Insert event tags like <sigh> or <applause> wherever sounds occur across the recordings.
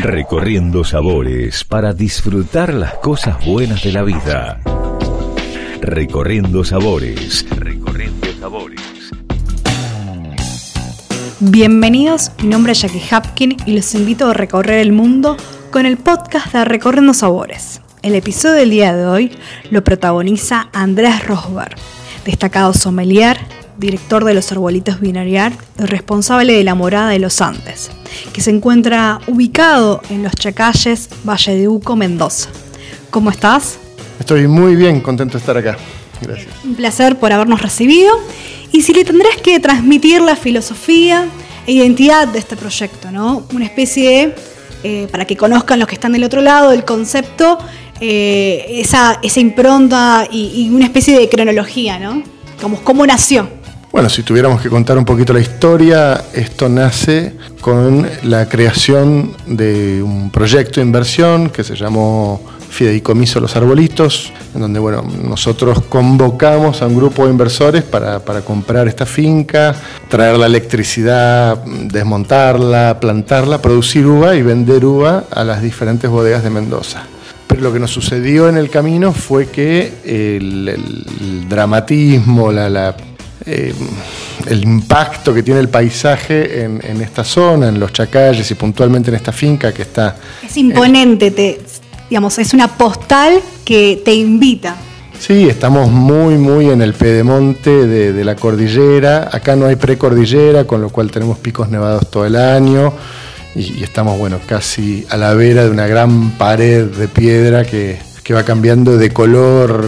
Recorriendo sabores para disfrutar las cosas buenas de la vida. Recorriendo sabores. Recorriendo sabores. Bienvenidos, mi nombre es Jackie Hapkin y los invito a recorrer el mundo con el podcast de Recorriendo Sabores. El episodio del día de hoy lo protagoniza Andrés Rosberg, destacado sommelier, director de los Arbolitos Binariar y responsable de la Morada de los Andes, que se encuentra ubicado en los Chacalles, Valle de Uco, Mendoza. ¿Cómo estás? Estoy muy bien, contento de estar acá. Gracias. Un placer por habernos recibido. Y si le tendrás que transmitir la filosofía e identidad de este proyecto, ¿no? Una especie de, eh, para que conozcan los que están del otro lado, del concepto, eh, esa, esa impronta y, y, una especie de cronología, ¿no? Como cómo nació. Bueno, si tuviéramos que contar un poquito la historia, esto nace con la creación de un proyecto de inversión que se llamó Fideicomiso Los Arbolitos, en donde bueno, nosotros convocamos a un grupo de inversores para, para comprar esta finca, traer la electricidad, desmontarla, plantarla, producir uva y vender uva a las diferentes bodegas de Mendoza. Pero lo que nos sucedió en el camino fue que el, dramatismo, la eh, el impacto que tiene el paisaje en, en, esta zona, en los chacalles y puntualmente en esta finca que está... Es imponente, te, digamos, es una postal que te invita. Sí, estamos muy, muy en el pedemonte de, de la cordillera. Acá no hay precordillera, con lo cual tenemos picos nevados todo el año. Y, y, estamos, bueno, casi a la vera de una gran pared de piedra que, que va cambiando de color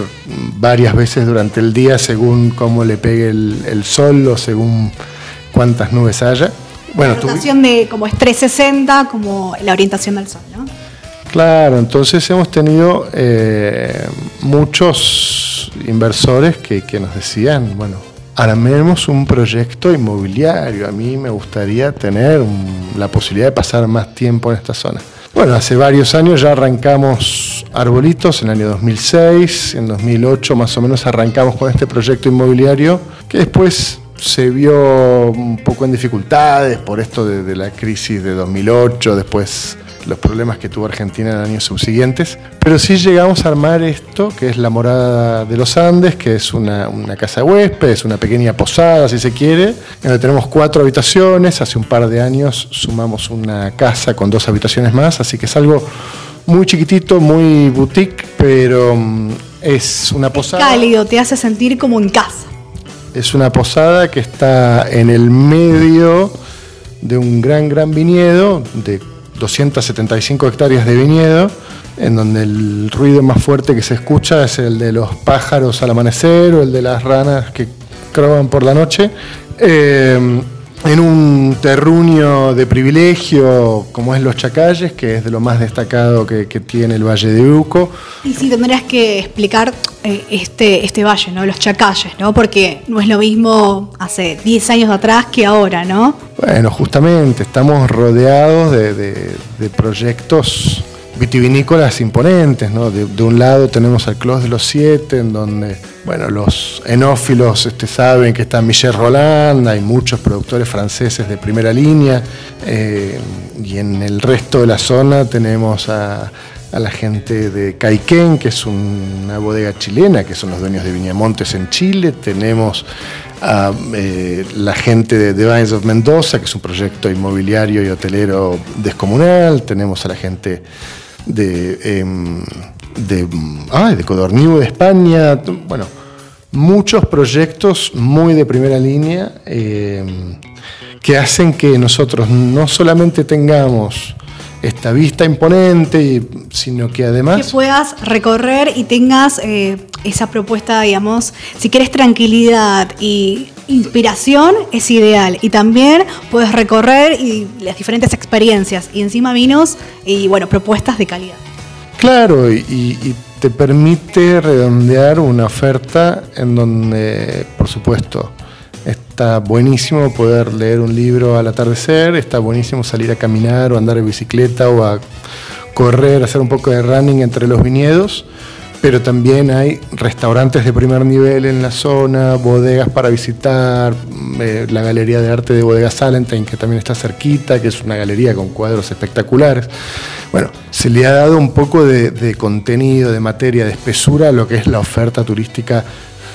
varias veces durante el día según cómo le pegue el, el sol o según cuántas nubes haya. Bueno, la orientación de como es 360, como la orientación del sol, ¿no? Claro, entonces hemos tenido eh, muchos inversores que, que, nos decían, bueno, armemos un proyecto inmobiliario, a mí me gustaría tener un, la posibilidad de pasar más tiempo en esta zona. Bueno, hace varios años ya arrancamos Arbolitos, en el año 2006, en 2008 más o menos arrancamos con este proyecto inmobiliario que después se vio un poco en dificultades por esto de, de la crisis de 2008, después los problemas que tuvo Argentina en años subsiguientes, pero sí llegamos a armar esto, que es la morada de los Andes, que es una, una casa de huéspedes, una pequeña posada, si se quiere, donde tenemos cuatro habitaciones, hace un par de años sumamos una casa con dos habitaciones más, así que es algo muy chiquitito, muy boutique, pero mm, es una posada. Cálido, te hace sentir como en casa. Es una posada que está en el medio de un gran, gran viñedo de 275 hectáreas de viñedo, en donde el ruido más fuerte que se escucha es el de los pájaros al amanecer o el de las ranas que croban por la noche. Eh, en un terruño de privilegio como es Los Chacalles, que es de lo más destacado que, tiene el Valle de Uco. Y si tendrías que explicar eh, este, este valle, ¿no? Los Chacalles, ¿no? Porque no es lo mismo hace 10 años atrás que ahora, ¿no? Bueno, justamente, estamos rodeados de, proyectos vitivinícolas imponentes, ¿no? De, de, un lado tenemos al Clos de los Siete, en donde, bueno, los enófilos este, saben que está Michel Roland, hay muchos productores franceses de primera línea, eh, y en el resto de la zona tenemos a, a la gente de Caiquén, que es una bodega chilena, que son los dueños de Viñamontes en Chile, tenemos a eh, la gente de The Vines of Mendoza, que es un proyecto inmobiliario y hotelero descomunal, tenemos a la gente de, eh, de, ah, de de España, bueno, muchos proyectos muy de primera línea eh, que hacen que nosotros no solamente tengamos esta vista imponente, sino que además... Que puedas recorrer y tengas eh, esa propuesta, digamos, si quieres tranquilidad y inspiración, es ideal. Y también puedes recorrer y las diferentes experiencias y encima vinos y, bueno, propuestas de calidad. Claro, y, y te permite redondear una oferta en donde, por supuesto, Está buenísimo poder leer un libro al atardecer, está buenísimo salir a caminar o andar en bicicleta o a correr, hacer un poco de running entre los viñedos, pero también hay restaurantes de primer nivel en la zona, bodegas para visitar, mm, eh, la Galería de Arte de Bodega Salentine, que también está cerquita, que es una galería con cuadros espectaculares. Bueno, se le ha dado un poco de, de contenido, de materia, de espesura a lo que es la oferta turística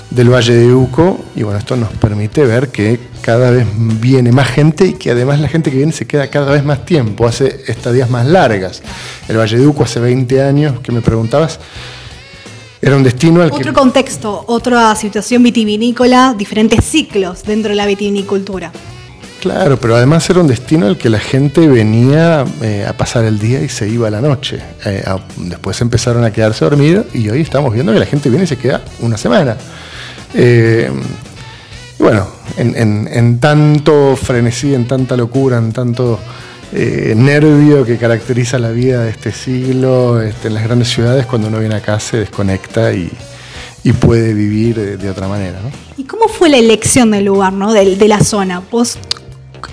del Valle de Uco y bueno, esto nos permite ver que cada vez viene más gente y que además la gente que viene se queda cada vez más tiempo, hace estadías más largas. El Valle de Uco hace 20 años que me preguntabas, era un destino al Otro contexto, otra situación vitivinícola, diferentes ciclos dentro de la vitivinicultura. Claro, pero además era un destino al que la gente venía eh, a pasar el día y se iba a la noche. Eh, después empezaron a quedarse dormidos y hoy estamos viendo que la gente viene y se queda una semana. Eh, bueno, en, tanto frenesí, en tanta locura, en tanto eh, nervio que caracteriza la vida de este siglo este, en las grandes ciudades, cuando uno viene acá se desconecta y, puede vivir de, otra manera. ¿Y cómo fue la elección del lugar, ¿no? de, de la zona? ¿Vos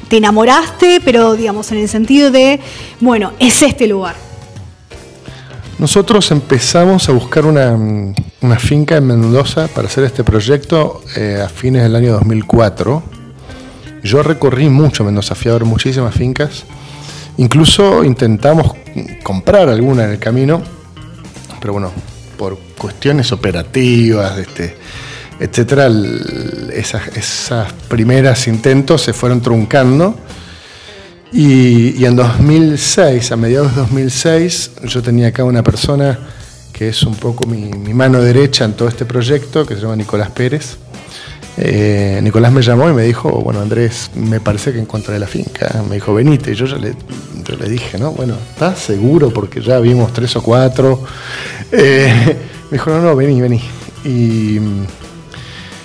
te enamoraste, pero digamos en el sentido de, bueno, es este lugar? Nosotros empezamos a buscar una, finca en Mendoza para hacer este proyecto eh, a fines del año 2004. Yo recorrí mucho Mendoza, fui a ver muchísimas fincas. Incluso intentamos comprar alguna en el camino, pero bueno, por cuestiones operativas, este, etcétera, esas, esas primeras intentos se fueron truncando y, en 2006, a mediados de 2006, yo tenía acá una persona que es un poco mi, mano derecha en todo este proyecto, que se llama Nicolás Pérez. Eh, Nicolás me llamó y me dijo, bueno Andrés, me parece que encontré la finca. Me dijo, venite. Y yo ya le, dije, ¿no? Bueno, ¿estás seguro? Porque ya vimos tres o cuatro. Eh, <laughs> me dijo, no, no, vení, vení. Y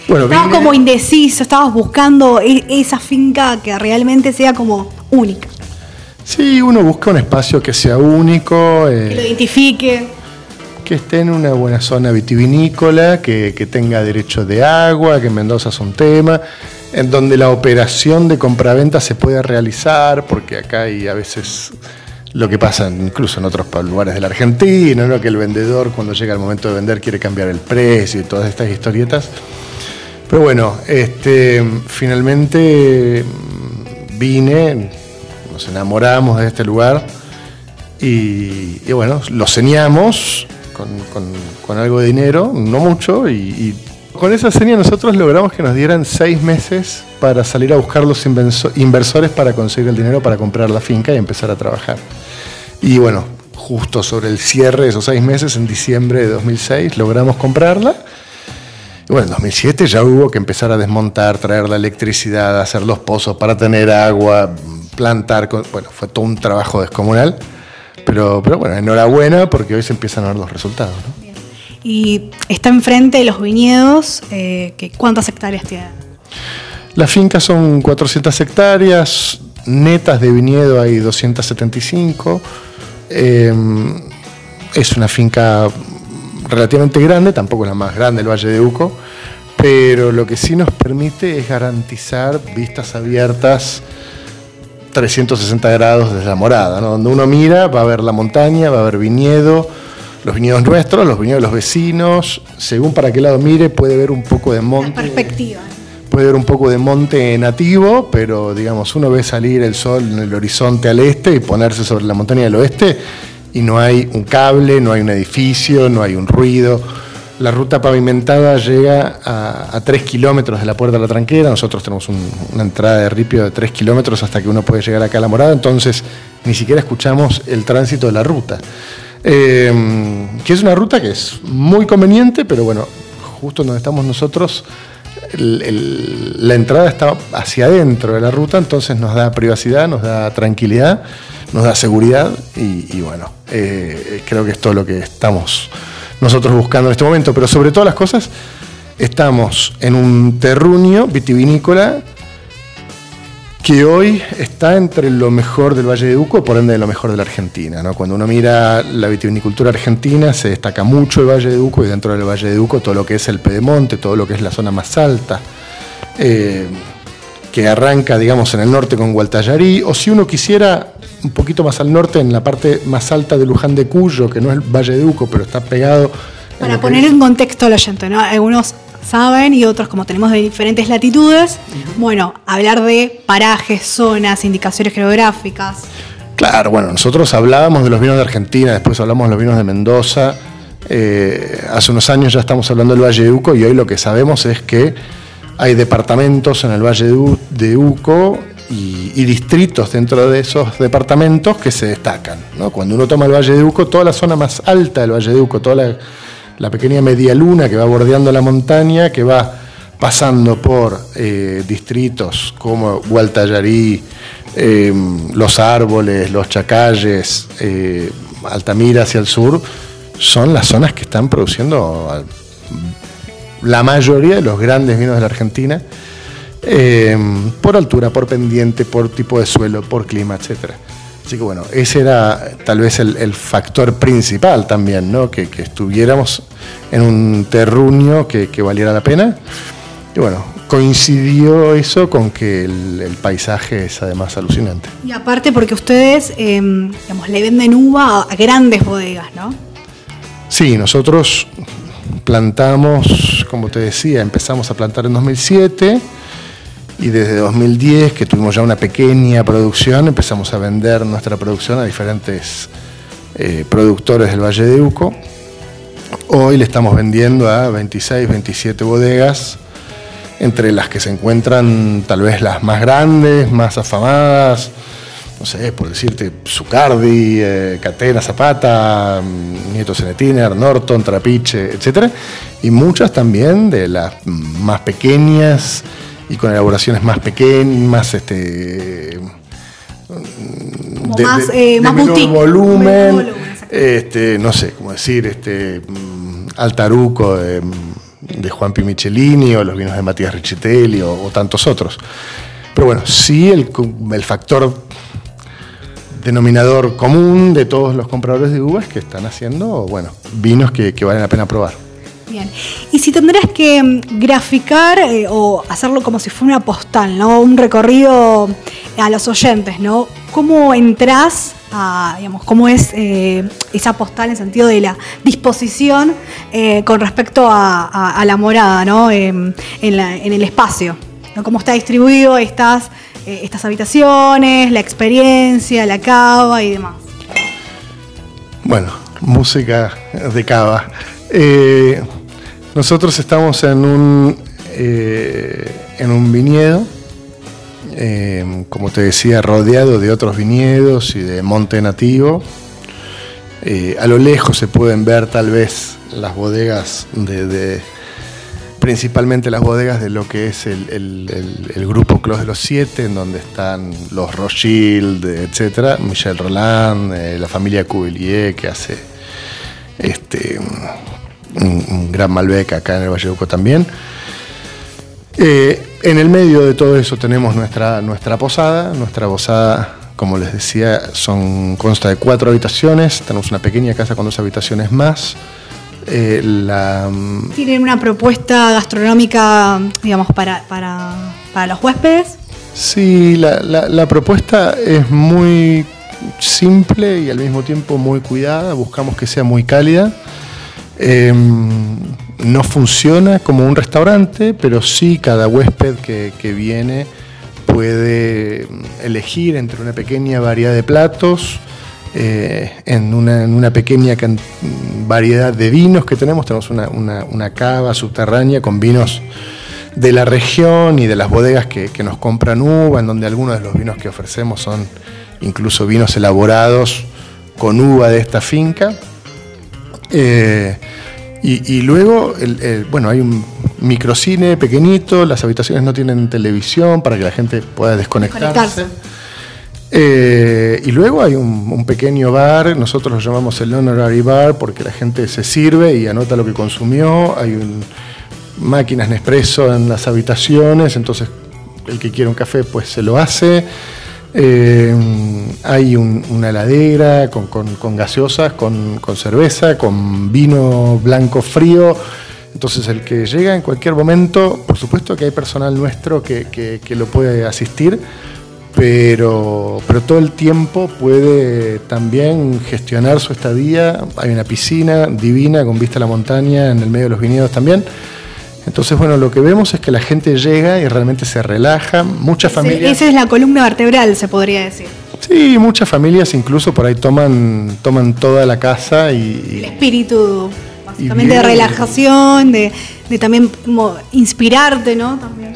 bueno, estabas como indeciso, estabas buscando e, esa finca que realmente sea como única. Sí, uno busca un espacio que sea único. que lo eh, identifique. Que esté en una buena zona vitivinícola, que, tenga derecho de agua, que Mendoza es un tema, en donde la operación de compraventa se pueda realizar, porque acá hay a veces lo que pasa incluso en otros lugares de la Argentina, ¿no? que el vendedor cuando llega el momento de vender quiere cambiar el precio y todas estas historietas. Pero bueno, este, finalmente vine, nos enamoramos de este lugar y, bueno, lo señamos con, algo de dinero, no mucho, y, con esa seña nosotros logramos que nos dieran seis meses para salir a buscar los inversores para conseguir el dinero para comprar la finca y empezar a trabajar. Y bueno, justo sobre el cierre de esos seis meses, en diciembre de 2006, logramos comprarla y bueno, en 2007 ya hubo que empezar a desmontar, traer la electricidad, hacer los pozos para tener agua, plantar. Bueno, fue todo un trabajo descomunal. Pero, pero bueno, enhorabuena porque hoy se empiezan a ver los resultados. Y está enfrente de los viñedos, eh, ¿cuántas hectáreas tiene? Las fincas son 400 hectáreas, netas de viñedo hay 275. Eh, es una finca relativamente grande, tampoco es la más grande el Valle de Uco, pero lo que sí nos permite es garantizar vistas abiertas 360 grados desde la morada, donde uno mira va a ver la montaña, va a ver viñedo, los viñedos nuestros, los viñedos de los vecinos, según para qué lado mire puede ver un poco de monte. perspectiva. Puede ver un poco de monte nativo, pero digamos, uno ve salir el sol en el horizonte al este y ponerse sobre la montaña del oeste y no hay un cable, no hay un edificio, no hay un ruido. La ruta pavimentada llega a, 3 kilómetros de la puerta de la tranquera. Nosotros tenemos una entrada de ripio de 3 kilómetros hasta que uno puede llegar acá a la morada, entonces ni siquiera escuchamos el tránsito de la ruta. Eh, que es una ruta que es muy conveniente, pero bueno, justo donde estamos nosotros, la entrada está hacia adentro de la ruta, entonces nos da privacidad, nos da tranquilidad nos da seguridad y, bueno, eh, creo que es todo lo que estamos nosotros buscando en este momento, pero sobre todas las cosas estamos en un terruño vitivinícola que hoy está entre lo mejor del Valle de Uco, por ende de lo mejor de la Argentina. Cuando uno mira la vitivinicultura argentina, se destaca mucho el Valle de Uco y dentro del Valle de Uco todo lo que es el Pedemonte, todo lo que es la zona más alta. Eh, que arranca, digamos, en el norte con Gualtallarí, o si uno quisiera un poquito más al norte, en la parte más alta de Luján de Cuyo, que no es el Valle de Uco, pero está pegado Para poner en contexto al oyente, ¿no? Algunos saben y otros como tenemos de diferentes latitudes, bueno, hablar de parajes, zonas, indicaciones geográficas. Claro, bueno, nosotros hablábamos de los vinos de Argentina, después hablamos de los vinos de Mendoza. Eh, hace unos años ya estamos hablando del Valle de Uco y hoy lo que sabemos es que hay departamentos en el Valle de Uco y, distritos dentro de esos departamentos que se destacan. Cuando uno toma el Valle de Uco, toda la zona más alta del Valle de Uco, toda la, pequeña media luna que va bordeando la montaña, que va pasando por eh, distritos como Gualtallarí, eh, Los Árboles, Los Chacalles, eh, Altamira hacia el sur, son las zonas que están produciendo la mayoría de los grandes vinos de la Argentina Em, por altura, por pendiente, por tipo de suelo, por clima, etc. Así que bueno, ese era tal vez el, factor principal también, ¿no? Que, estuviéramos en un terruño que, valiera la pena. Y bueno, coincidió eso con que el, paisaje es además alucinante. Y aparte porque ustedes, em, digamos, le venden uva a grandes bodegas, ¿no? Sí, nosotros plantamos, como te decía, empezamos a plantar en 2007 y desde 2010, que tuvimos ya una pequeña producción, empezamos a vender nuestra producción a diferentes eh, productores del Valle de Uco. Hoy le estamos vendiendo a 26, 27 bodegas, entre las que se encuentran tal vez las más grandes, más afamadas, no sé, por decirte, Zucardi, eh, Catena, Zapata, mm, Nieto Senetiner, Norton, Trapiche, etc. Y muchas también de las más pequeñas, y con elaboraciones más pequeñas, más este de, más, eh, menor volumen, este, no sé, cómo decir, este mm, Altaruco de, de Juan P. Michelini o los vinos de Matías Riccitelli o, tantos otros. Pero bueno, sí el, el factor denominador común de todos los compradores de uvas que están haciendo, bueno, vinos que, que valen la pena probar. Bien. Y si tendrías que mm, graficar eh, o hacerlo como si fuera una postal, ¿no? Un recorrido a los oyentes, ¿no? ¿Cómo entras a, digamos, cómo es eh, esa postal en el sentido de la disposición eh, con respecto a, la morada, ¿no? en, el espacio. Cómo está distribuido estas, estas habitaciones, la experiencia, la cava y demás. Bueno, música de cava. Nosotros estamos en un, eh, en un viñedo, eh, como te decía, rodeado de otros viñedos y de monte nativo. Eh, a lo lejos se pueden ver tal vez las bodegas de, principalmente las bodegas de lo que es el, grupo Clos de los Siete, en donde están los Rothschild, etcétera, Michel Roland, la familia Cuvillier que hace este un, gran Malbec acá en el Valle Uco también. Eh, en el medio de todo eso tenemos nuestra, nuestra posada. Nuestra posada, como les decía, son, consta de cuatro habitaciones. Tenemos una pequeña casa con dos habitaciones más. Eh, la, mm, ¿Tienen una propuesta gastronómica, digamos, para, para, los huéspedes? Sí, la, la propuesta es muy simple y al mismo tiempo muy cuidada. Buscamos que sea muy cálida. Em, no funciona como un restaurante, pero sí cada huésped que, viene puede elegir entre una pequeña variedad de platos, eh, en, una, pequeña variedad de vinos que tenemos. Tenemos una, cava subterránea con vinos de la región y de las bodegas que, nos compran uva, en donde algunos de los vinos que ofrecemos son incluso vinos elaborados con uva de esta finca. Eh, y, luego, bueno, hay un microcine pequeñito, las habitaciones no tienen televisión para que la gente pueda desconectarse. Eh, y luego hay un, pequeño bar, nosotros lo llamamos el honorary bar porque la gente se sirve y anota lo que consumió. Hay un, máquinas Nespresso en las habitaciones, entonces el que quiere un café pues se lo hace. Eh, hay una heladera con, gaseosas, con, cerveza, con vino blanco frío. Entonces el que llega en cualquier momento, por supuesto que hay personal nuestro que, lo puede asistir, pero, pero todo el tiempo puede también gestionar su estadía. Hay una piscina divina con vista a la montaña en el medio de los viñedos también. Entonces, bueno, lo que vemos es que la gente llega y realmente se relaja. Muchas familias. Esa es la columna vertebral, se podría decir. Sí, muchas familias incluso por ahí toman, toman toda la casa y. El espíritu, básicamente, de relajación, de, también como inspirarte, ¿no? También.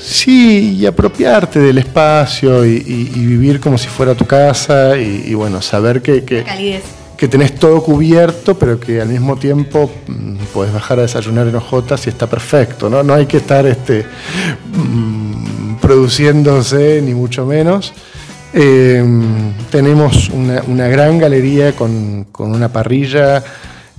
Sí, y apropiarte del espacio y, vivir como si fuera tu casa y, bueno, saber que, que, que, tenés todo cubierto, pero que al mismo tiempo mm, puedes bajar a desayunar en hojotas y está perfecto, ¿no? No hay que estar este, mm, produciéndose, ni mucho menos. Eh, tenemos una, gran galería con, con una parrilla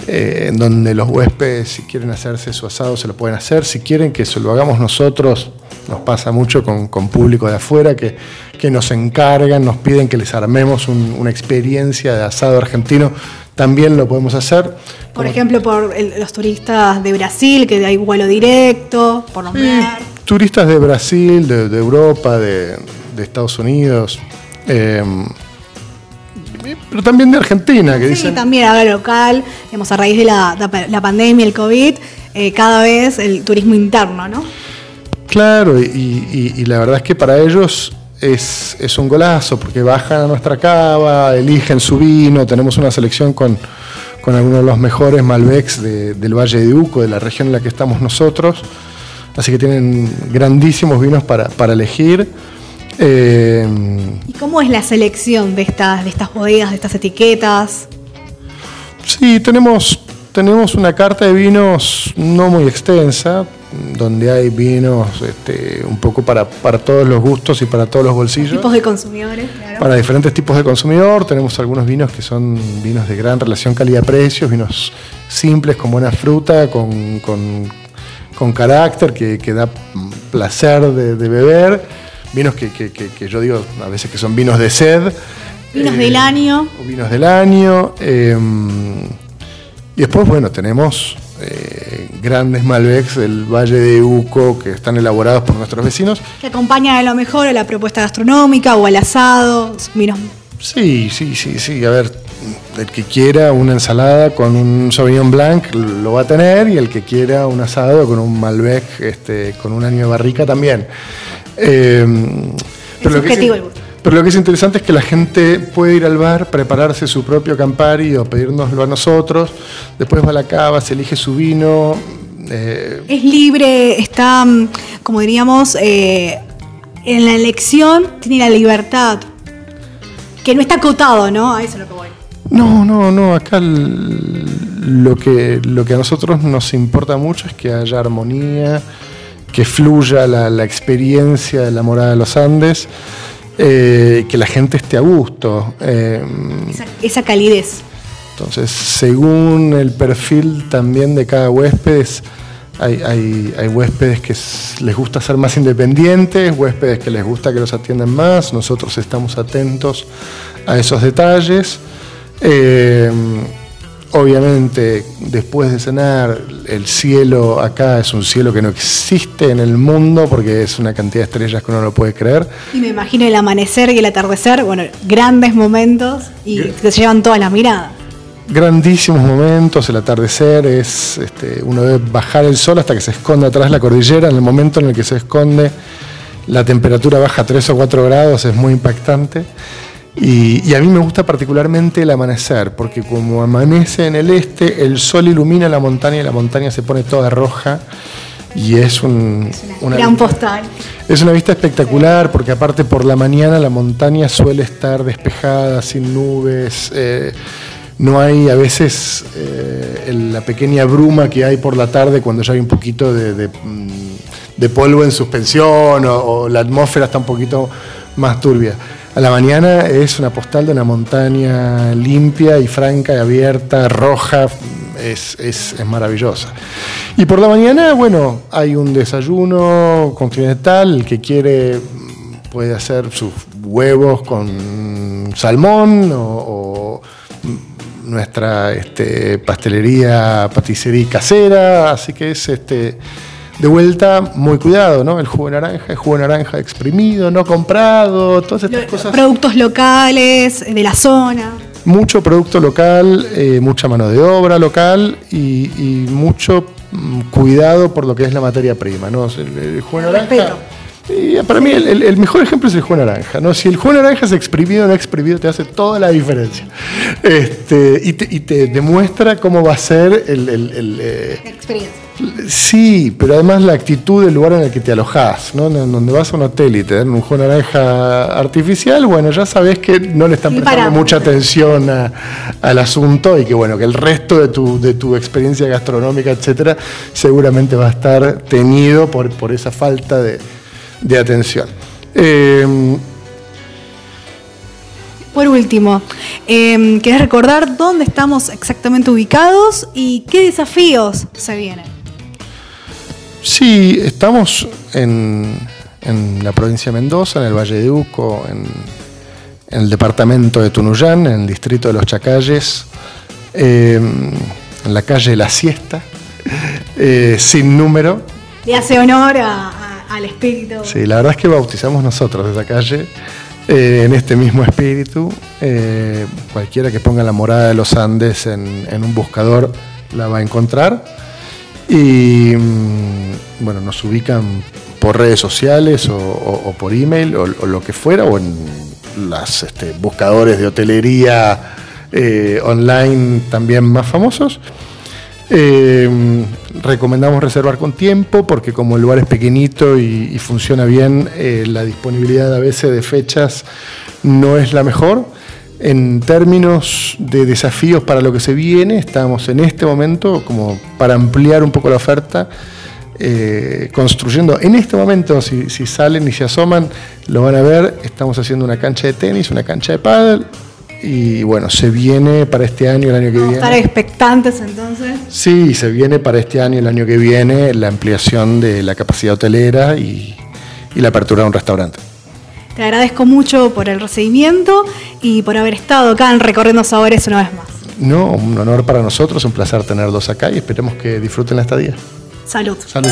eh, en donde los huéspedes, si quieren hacerse su asado, se lo pueden hacer. Si quieren que se lo hagamos nosotros, nos pasa mucho con, público de afuera que, que, nos encargan, nos piden que les armemos una experiencia de asado argentino. También lo podemos hacer. Por ejemplo, por los turistas de Brasil, que hay vuelo directo, por nombrar. turistas de Brasil, de, Europa, de, Estados Unidos. Eh, pero también de Argentina, que sí, también habla local, digamos, a raíz de la, pandemia, el COVID, eh, cada vez el turismo interno, ¿no? Claro, y, la verdad es que para ellos es, un golazo, porque bajan a nuestra cava, eligen su vino, tenemos una selección con, algunos de los mejores Malbecs del Valle de Uco, de la región en la que estamos nosotros, así que tienen grandísimos vinos para, para elegir. Eh, ¿Y cómo es la selección de estas, de estas bodegas, de estas etiquetas? Sí, tenemos, tenemos una carta de vinos no muy extensa, donde hay vinos este, un poco para, para, todos los gustos y para todos los bolsillos. Tipos de consumidores, claro. Para diferentes tipos de consumidor. Tenemos algunos vinos que son vinos de gran relación calidad-precio, vinos simples, con buena fruta, con, con, carácter, que, que, da placer de, de beber vinos que, yo digo a veces que son vinos de sed. Vinos del eh, año. vinos del año. Em, y después, bueno, tenemos eh, grandes Malbecs del Valle de Uco que están elaborados por nuestros vecinos. Que acompañan a lo mejor a la propuesta gastronómica o al asado. Vinos. Sí, sí, sí, sí. A ver, el que quiera una ensalada con un Sauvignon Blanc lo va a tener y el que quiera un asado con un Malbec este, con un año de barrica también. Eh, pero, lo que es, interesante es que la gente puede ir al bar, prepararse su propio Campari o pedírnoslo a nosotros, después va a la cava, se elige su vino. Eh, es libre, está, mm, como diríamos, eh, en la elección tiene la libertad, que no está acotado, ¿no? A eso es lo que voy. No, no, no, acá lo, que, lo que a nosotros nos importa mucho es que haya armonía, que fluya la, experiencia de la morada de los Andes, eh, que la gente esté a gusto. Eh, esa, calidez. Entonces, según el perfil también de cada huésped, hay, hay, huéspedes que les gusta ser más independientes, huéspedes que les gusta que los atiendan más, nosotros estamos atentos a esos detalles. Eh, Obviamente, después de cenar, el cielo acá es un cielo que no existe en el mundo porque es una cantidad de estrellas que uno no puede creer. Y me imagino el amanecer y el atardecer, bueno, grandes momentos y que se llevan toda la mirada. Grandísimos momentos, el atardecer es, este, uno debe bajar el sol hasta que se esconde atrás de la cordillera, en el momento en el que se esconde la temperatura baja 3 o 4 grados, es muy impactante. Y, a mí me gusta particularmente el amanecer, porque como amanece en el este, el sol ilumina la montaña y la montaña se pone toda roja. Y es un, una, gran postal. Es una vista espectacular porque aparte por la mañana la montaña suele estar despejada, sin nubes. Eh, no hay a veces eh, la pequeña bruma que hay por la tarde cuando ya hay un poquito de, mm, polvo en suspensión o la atmósfera está un poquito más turbia. A la mañana es una postal de una montaña limpia y franca y abierta, roja, es, maravillosa. Y por la mañana, bueno, hay un desayuno continental, el que quiere puede hacer sus huevos con salmón o, nuestra este, pastelería, paticería casera, así que es este, de vuelta, muy cuidado, ¿no? El jugo de naranja es jugo de naranja exprimido, no comprado, todas estas cosas. Productos locales, de la zona. Mucho producto local, eh, mucha mano de obra local y, mucho mm, cuidado por lo que es la materia prima, ¿no? El, jugo de naranja. Y para mí el, mejor ejemplo es el jugo de naranja. ¿no? Si el jugo de naranja es exprimido o no exprimido, te hace toda la diferencia. Este, y, te, demuestra cómo va a ser el... el eh, experiencia. Sí, pero además la actitud del lugar en el que te alojas, ¿no? En donde vas a un hotel y te dan un jugo de naranja artificial, bueno, ya sabes que no le están prestando mucha atención al asunto y que bueno, que el resto de tu, de tu experiencia gastronómica, etcétera, seguramente va a estar teñido por, por esa falta de, de atención. Eh, por último, eh, ¿querés recordar dónde estamos exactamente ubicados y qué desafíos se vienen? Sí, estamos en, la provincia de Mendoza, en el Valle de Uco, en, el departamento de Tunuyán, en el distrito de Los Chacalles, eh, en la calle La Siesta, eh, sin número. Le hace honor a, al espíritu. Sí, la verdad es que bautizamos nosotros esa calle eh, en este mismo espíritu. Eh, cualquiera que ponga la morada de los Andes en, un buscador la va a encontrar. Y mm, bueno, nos ubican por redes sociales o, por email o, lo que fuera, o en los este, buscadores de hotelería eh, online también más famosos. Eh, recomendamos reservar con tiempo porque como el lugar es pequeñito y, funciona bien, eh, la disponibilidad a veces de fechas no es la mejor. En términos de desafíos para lo que se viene, estamos en este momento como para ampliar un poco la oferta. Eh, construyendo. En este momento, si, si, salen y se asoman, lo van a ver. Estamos haciendo una cancha de tenis, una cancha de pádel, y bueno, se viene para este año, el año que viene. ¿Estar expectantes entonces? Sí, se viene para este año, el año que viene, la ampliación de la capacidad hotelera y, la apertura de un restaurante. Te agradezco mucho por el recibimiento y por haber estado acá en Recorriendo Sabores una vez más. No, un honor para nosotros, un placer tenerlos acá y esperemos que disfruten la estadía. Salud. Salud.